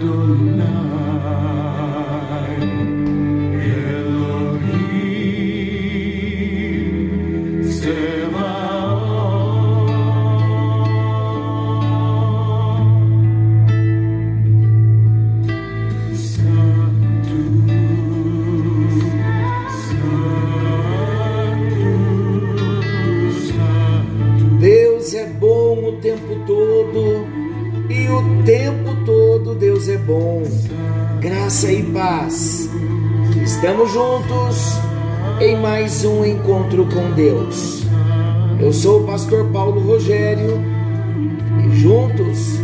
graça em mais um encontro com Deus. Eu sou o pastor Paulo Rogério e juntos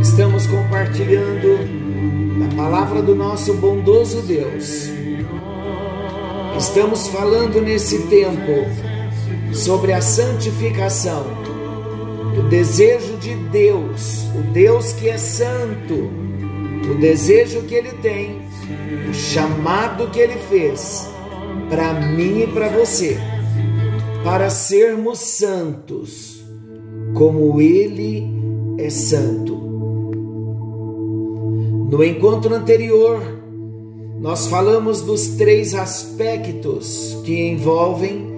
estamos compartilhando a palavra do nosso bondoso Deus. Estamos falando nesse tempo sobre a santificação, o desejo de Deus, o Deus que é santo o desejo que ele tem, o chamado que ele fez para mim e para você, para sermos santos, como ele é santo. No encontro anterior, nós falamos dos três aspectos que envolvem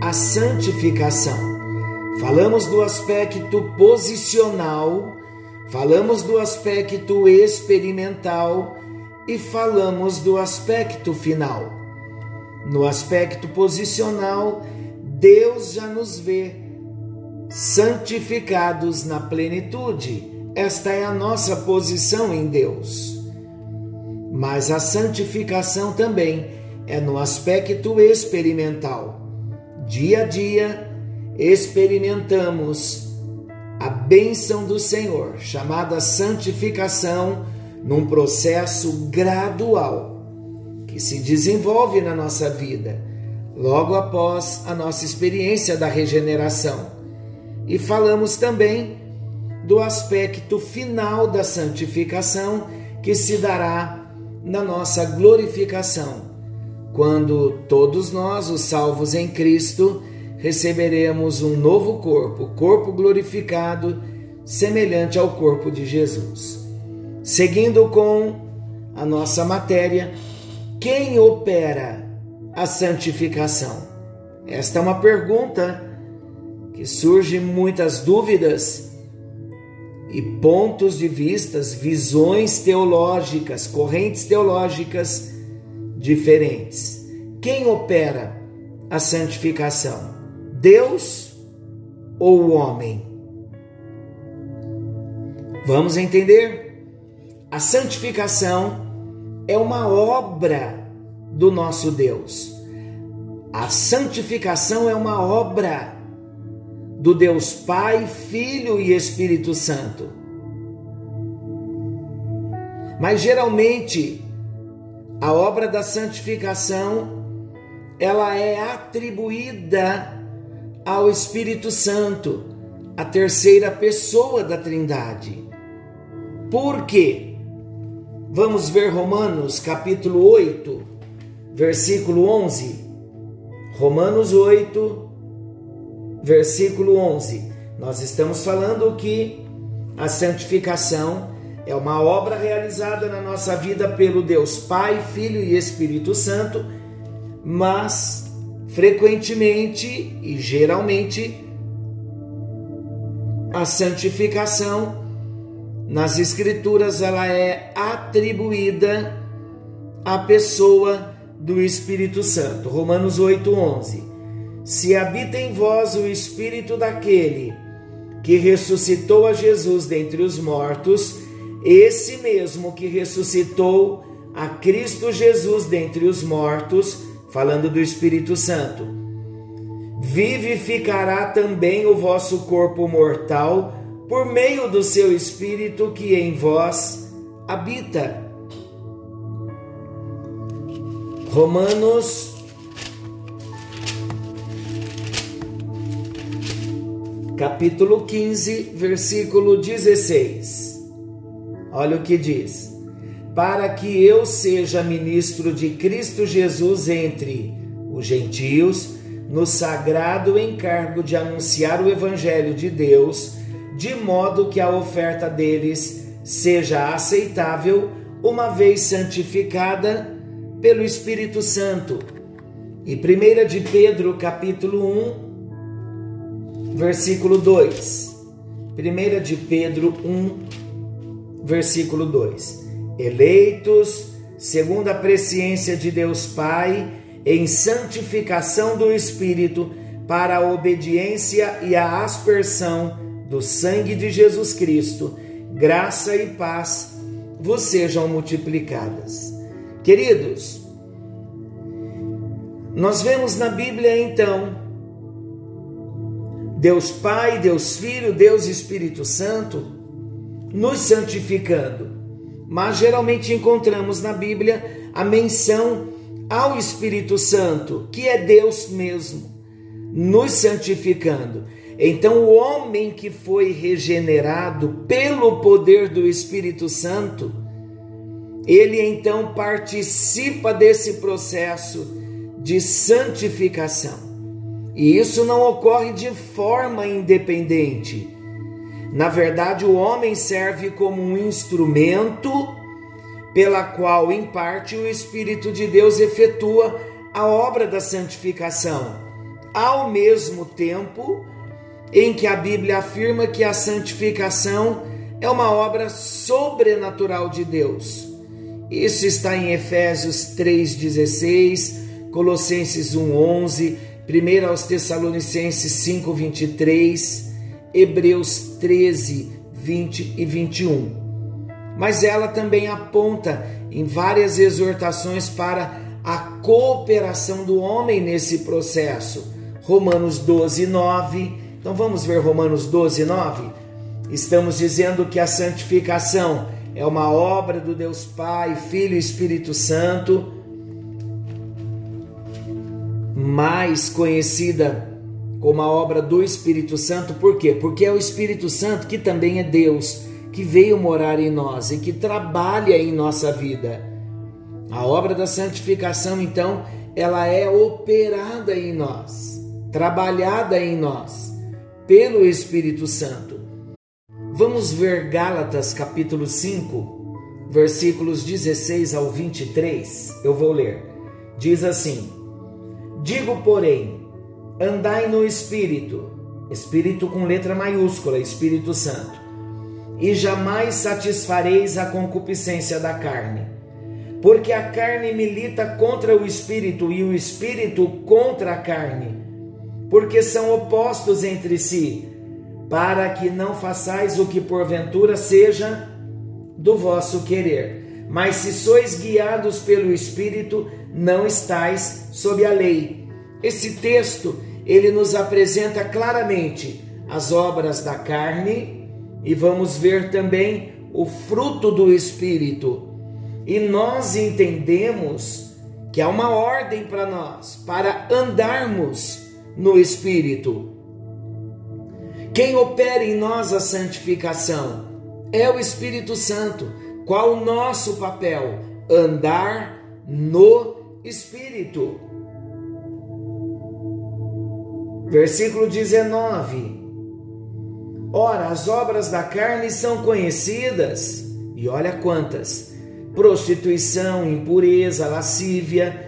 a santificação. Falamos do aspecto posicional Falamos do aspecto experimental e falamos do aspecto final. No aspecto posicional, Deus já nos vê santificados na plenitude. Esta é a nossa posição em Deus. Mas a santificação também é no aspecto experimental. Dia a dia experimentamos a bênção do Senhor, chamada santificação, num processo gradual que se desenvolve na nossa vida, logo após a nossa experiência da regeneração. E falamos também do aspecto final da santificação que se dará na nossa glorificação, quando todos nós, os salvos em Cristo, receberemos um novo corpo, corpo glorificado, semelhante ao corpo de Jesus. Seguindo com a nossa matéria, quem opera a santificação? Esta é uma pergunta que surge muitas dúvidas e pontos de vistas, visões teológicas, correntes teológicas diferentes. Quem opera a santificação? Deus ou o homem? Vamos entender? A santificação é uma obra do nosso Deus. A santificação é uma obra do Deus Pai, Filho e Espírito Santo. Mas geralmente a obra da santificação ela é atribuída ao Espírito Santo, a terceira pessoa da Trindade. Por quê? Vamos ver Romanos capítulo 8, versículo 11. Romanos 8, versículo 11. Nós estamos falando que a santificação é uma obra realizada na nossa vida pelo Deus Pai, Filho e Espírito Santo, mas frequentemente e geralmente a santificação nas escrituras ela é atribuída à pessoa do Espírito Santo. Romanos 8:11. Se habita em vós o espírito daquele que ressuscitou a Jesus dentre os mortos, esse mesmo que ressuscitou a Cristo Jesus dentre os mortos, falando do Espírito Santo. Vivificará também o vosso corpo mortal por meio do seu Espírito que em vós habita. Romanos capítulo 15, versículo 16. Olha o que diz: para que eu seja ministro de Cristo Jesus entre os gentios, no sagrado encargo de anunciar o Evangelho de Deus, de modo que a oferta deles seja aceitável, uma vez santificada pelo Espírito Santo. E 1 de Pedro, capítulo 1, versículo 2. 1 de Pedro 1, versículo 2. Eleitos segundo a presciência de Deus Pai, em santificação do Espírito, para a obediência e a aspersão do sangue de Jesus Cristo, graça e paz vos sejam multiplicadas. Queridos, nós vemos na Bíblia então Deus Pai, Deus Filho, Deus Espírito Santo nos santificando. Mas geralmente encontramos na Bíblia a menção ao Espírito Santo, que é Deus mesmo, nos santificando. Então, o homem que foi regenerado pelo poder do Espírito Santo, ele então participa desse processo de santificação. E isso não ocorre de forma independente. Na verdade, o homem serve como um instrumento pela qual, em parte, o Espírito de Deus efetua a obra da santificação, ao mesmo tempo em que a Bíblia afirma que a santificação é uma obra sobrenatural de Deus. Isso está em Efésios 3,16, Colossenses 1,11, 1 aos Tessalonicenses 5,23, Hebreus 13, 20 e 21. Mas ela também aponta em várias exortações para a cooperação do homem nesse processo. Romanos 12, 9 então vamos ver Romanos 12, 9. Estamos dizendo que a santificação é uma obra do Deus Pai, Filho e Espírito Santo, mais conhecida como a obra do Espírito Santo, por quê? Porque é o Espírito Santo que também é Deus, que veio morar em nós e que trabalha em nossa vida. A obra da santificação, então, ela é operada em nós, trabalhada em nós pelo Espírito Santo. Vamos ver Gálatas capítulo 5, versículos 16 ao 23. Eu vou ler. Diz assim: Digo, porém, andai no Espírito, Espírito com letra maiúscula, Espírito Santo, e jamais satisfareis a concupiscência da carne. Porque a carne milita contra o Espírito e o Espírito contra a carne porque são opostos entre si, para que não façais o que porventura seja do vosso querer. Mas se sois guiados pelo Espírito, não estais sob a lei. Esse texto, ele nos apresenta claramente as obras da carne e vamos ver também o fruto do Espírito. E nós entendemos que há uma ordem para nós, para andarmos no Espírito. Quem opera em nós a santificação é o Espírito Santo. Qual o nosso papel? Andar no Espírito. Versículo 19. Ora, as obras da carne são conhecidas, e olha quantas: prostituição, impureza, lascívia,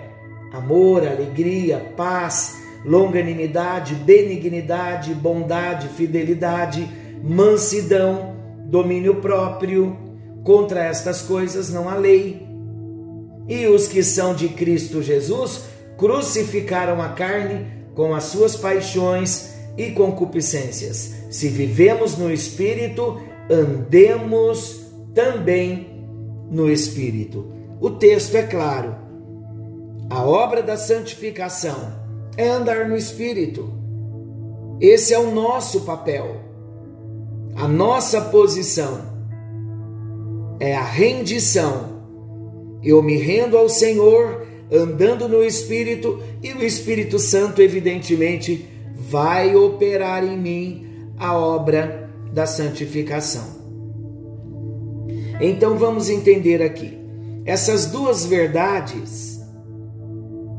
amor, alegria, paz, longanimidade, benignidade, bondade, fidelidade, mansidão, domínio próprio. Contra estas coisas não há lei. E os que são de Cristo Jesus crucificaram a carne com as suas paixões e concupiscências. Se vivemos no Espírito, andemos também no Espírito. O texto é claro a obra da santificação é andar no Espírito. Esse é o nosso papel, a nossa posição. é a rendição. Eu me rendo ao Senhor, andando no Espírito, e o Espírito Santo, evidentemente, vai operar em mim a obra da santificação. Então vamos entender aqui. Essas duas verdades,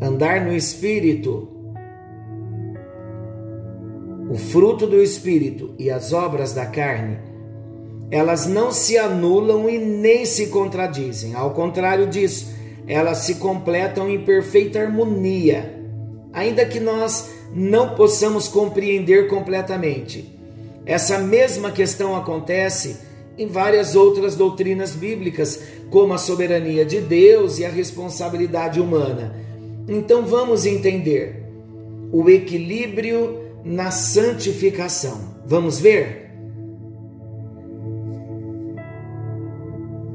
andar no Espírito, o fruto do Espírito e as obras da carne, elas não se anulam e nem se contradizem. Ao contrário disso, elas se completam em perfeita harmonia, ainda que nós não possamos compreender completamente. Essa mesma questão acontece em várias outras doutrinas bíblicas, como a soberania de Deus e a responsabilidade humana. Então vamos entender o equilíbrio na santificação. Vamos ver?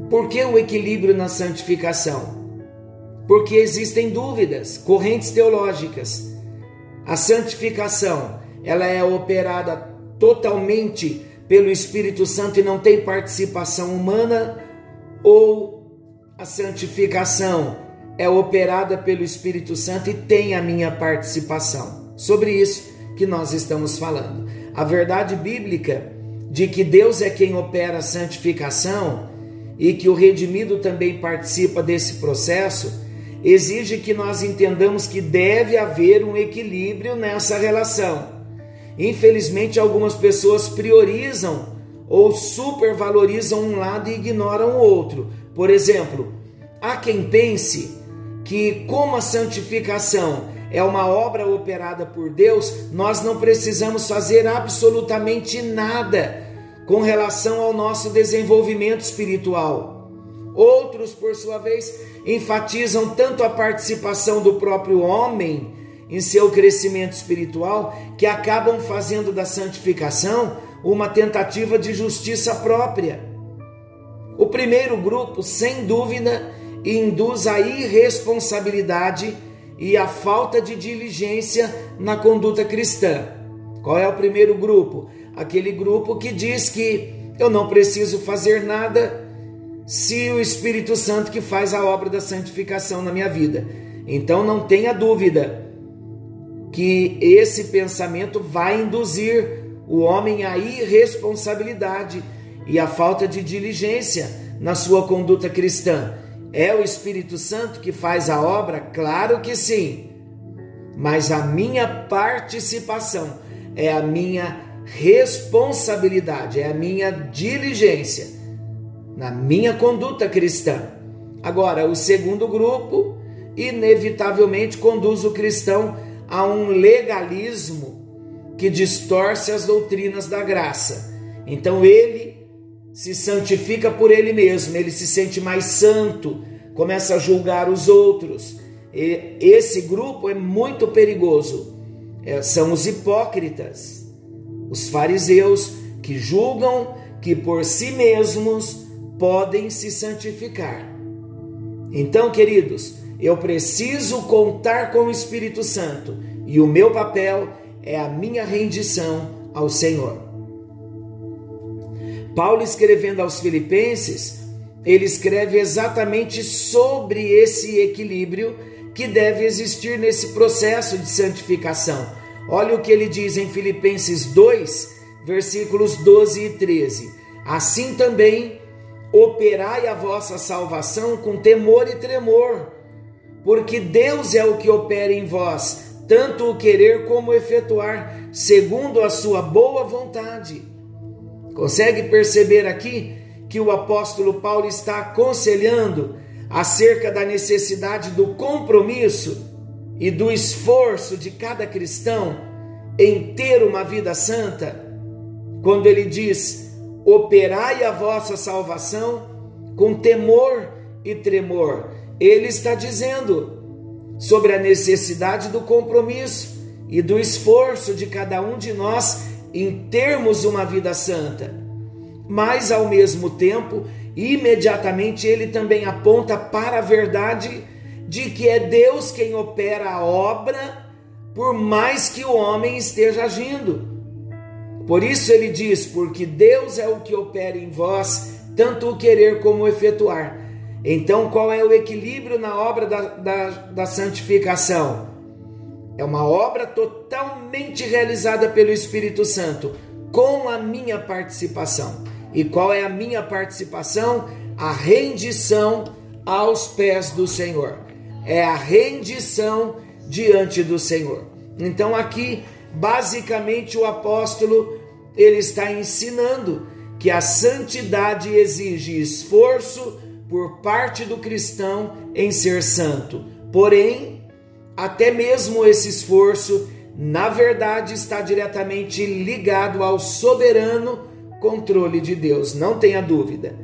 Por que o equilíbrio na santificação? Porque existem dúvidas, correntes teológicas. A santificação, ela é operada totalmente pelo Espírito Santo e não tem participação humana, ou a santificação é operada pelo Espírito Santo e tem a minha participação. Sobre isso que nós estamos falando. A verdade bíblica de que Deus é quem opera a santificação e que o redimido também participa desse processo, exige que nós entendamos que deve haver um equilíbrio nessa relação. Infelizmente, algumas pessoas priorizam ou supervalorizam um lado e ignoram o outro. Por exemplo, há quem pense que, como a santificação é uma obra operada por Deus, nós não precisamos fazer absolutamente nada com relação ao nosso desenvolvimento espiritual. Outros, por sua vez, enfatizam tanto a participação do próprio homem em seu crescimento espiritual que acabam fazendo da santificação uma tentativa de justiça própria. O primeiro grupo, sem dúvida, induz a irresponsabilidade e a falta de diligência na conduta cristã. Qual é o primeiro grupo? Aquele grupo que diz que eu não preciso fazer nada se o Espírito Santo que faz a obra da santificação na minha vida. Então não tenha dúvida, que esse pensamento vai induzir o homem à irresponsabilidade e à falta de diligência na sua conduta cristã. É o Espírito Santo que faz a obra? Claro que sim. Mas a minha participação é a minha responsabilidade, é a minha diligência na minha conduta cristã. Agora, o segundo grupo, inevitavelmente, conduz o cristão a um legalismo que distorce as doutrinas da graça. Então ele se santifica por ele mesmo, ele se sente mais santo, começa a julgar os outros. E esse grupo é muito perigoso. É, são os hipócritas, os fariseus que julgam que por si mesmos podem se santificar. Então, queridos, eu preciso contar com o Espírito Santo e o meu papel é a minha rendição ao Senhor. Paulo, escrevendo aos Filipenses, ele escreve exatamente sobre esse equilíbrio que deve existir nesse processo de santificação. Olha o que ele diz em Filipenses 2, versículos 12 e 13. Assim também operai a vossa salvação com temor e tremor porque Deus é o que opera em vós, tanto o querer como o efetuar, segundo a sua boa vontade. Consegue perceber aqui que o apóstolo Paulo está aconselhando acerca da necessidade do compromisso e do esforço de cada cristão em ter uma vida santa? Quando ele diz: operai a vossa salvação com temor e tremor ele está dizendo sobre a necessidade do compromisso e do esforço de cada um de nós em termos uma vida santa. Mas, ao mesmo tempo, imediatamente ele também aponta para a verdade de que é Deus quem opera a obra, por mais que o homem esteja agindo. Por isso ele diz: porque Deus é o que opera em vós, tanto o querer como o efetuar. Então, qual é o equilíbrio na obra da, da, da santificação? É uma obra totalmente realizada pelo Espírito Santo, com a minha participação. E qual é a minha participação? A rendição aos pés do Senhor. É a rendição diante do Senhor. Então aqui, basicamente o apóstolo ele está ensinando que a santidade exige esforço por parte do cristão em ser santo. Porém, até mesmo esse esforço, na verdade, está diretamente ligado ao soberano controle de Deus, não tenha dúvida.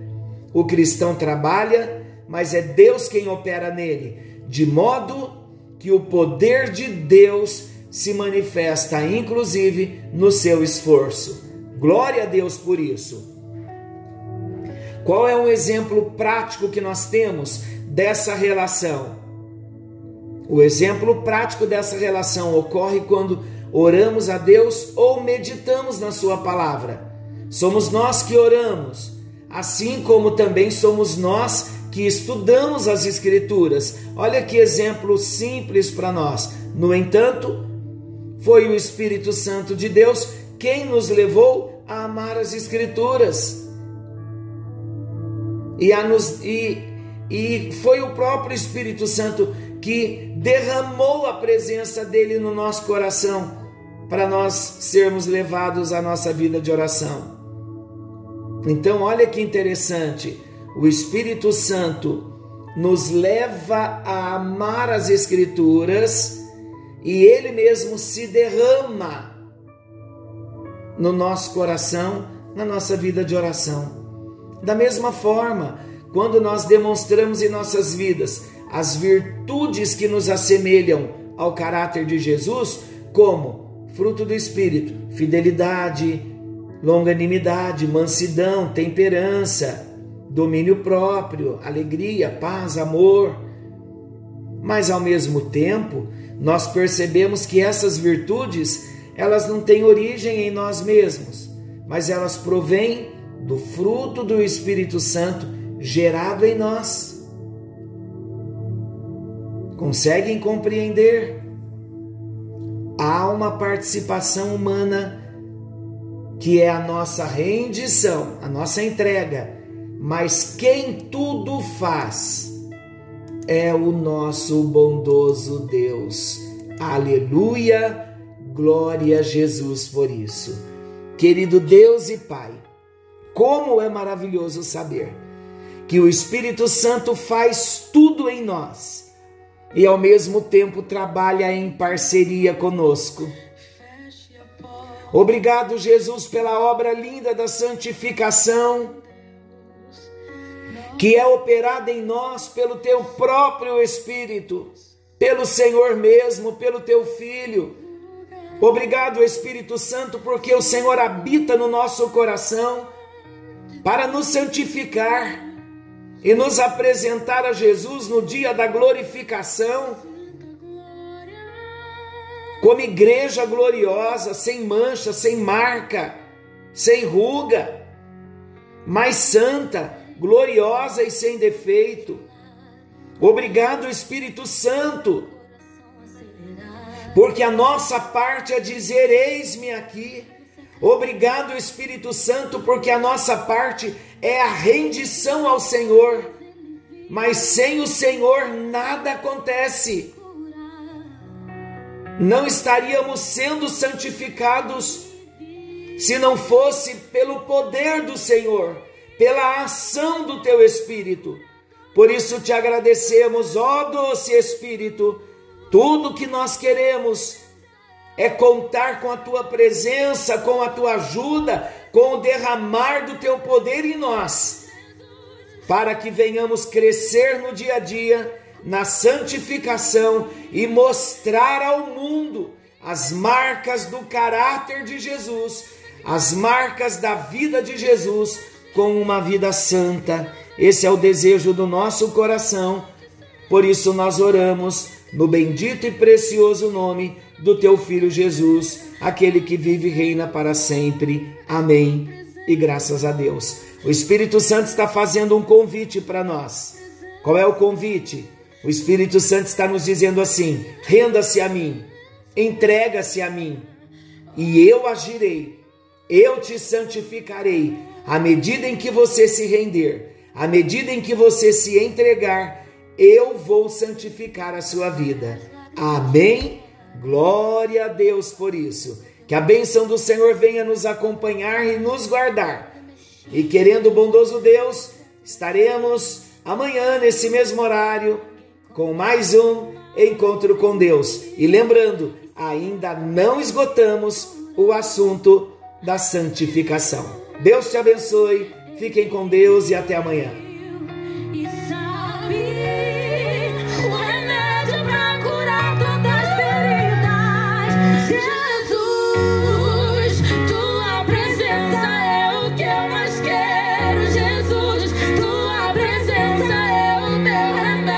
O cristão trabalha, mas é Deus quem opera nele, de modo que o poder de Deus se manifesta, inclusive, no seu esforço. Glória a Deus por isso. Qual é um exemplo prático que nós temos dessa relação? O exemplo prático dessa relação ocorre quando oramos a Deus ou meditamos na Sua palavra. Somos nós que oramos, assim como também somos nós que estudamos as Escrituras. Olha que exemplo simples para nós. No entanto, foi o Espírito Santo de Deus quem nos levou a amar as Escrituras. E, a nos, e, e foi o próprio Espírito Santo que derramou a presença dele no nosso coração para nós sermos levados à nossa vida de oração. Então, olha que interessante, o Espírito Santo nos leva a amar as Escrituras e ele mesmo se derrama no nosso coração, na nossa vida de oração. Da mesma forma, quando nós demonstramos em nossas vidas as virtudes que nos assemelham ao caráter de Jesus, como fruto do Espírito, fidelidade, longanimidade, mansidão, temperança, domínio próprio, alegria, paz, amor. Mas ao mesmo tempo, nós percebemos que essas virtudes, elas não têm origem em nós mesmos, mas elas provêm do fruto do Espírito Santo gerado em nós. Conseguem compreender? Há uma participação humana que é a nossa rendição, a nossa entrega. Mas quem tudo faz é o nosso bondoso Deus. Aleluia! Glória a Jesus por isso. Querido Deus e Pai, como é maravilhoso saber que o Espírito Santo faz tudo em nós e ao mesmo tempo trabalha em parceria conosco. Obrigado, Jesus, pela obra linda da santificação, que é operada em nós pelo teu próprio Espírito, pelo Senhor mesmo, pelo teu Filho. Obrigado, Espírito Santo, porque o Senhor habita no nosso coração para nos santificar e nos apresentar a Jesus no dia da glorificação como igreja gloriosa, sem mancha, sem marca, sem ruga, mais santa, gloriosa e sem defeito. Obrigado, Espírito Santo, porque a nossa parte é dizer: Eis-me aqui. Obrigado, Espírito Santo, porque a nossa parte é a rendição ao Senhor. Mas sem o Senhor nada acontece não estaríamos sendo santificados se não fosse pelo poder do Senhor, pela ação do teu Espírito. Por isso te agradecemos, ó doce Espírito, tudo que nós queremos é contar com a tua presença, com a tua ajuda, com o derramar do teu poder em nós, para que venhamos crescer no dia a dia na santificação e mostrar ao mundo as marcas do caráter de Jesus, as marcas da vida de Jesus com uma vida santa. Esse é o desejo do nosso coração. Por isso nós oramos no bendito e precioso nome do teu filho Jesus, aquele que vive e reina para sempre. Amém. E graças a Deus. O Espírito Santo está fazendo um convite para nós. Qual é o convite? O Espírito Santo está nos dizendo assim: renda-se a mim, entrega-se a mim, e eu agirei, eu te santificarei. À medida em que você se render, à medida em que você se entregar, eu vou santificar a sua vida. Amém? Glória a Deus por isso. Que a bênção do Senhor venha nos acompanhar e nos guardar. E querendo o bondoso Deus, estaremos amanhã nesse mesmo horário com mais um encontro com Deus. E lembrando, ainda não esgotamos o assunto da santificação. Deus te abençoe, fiquem com Deus e até amanhã.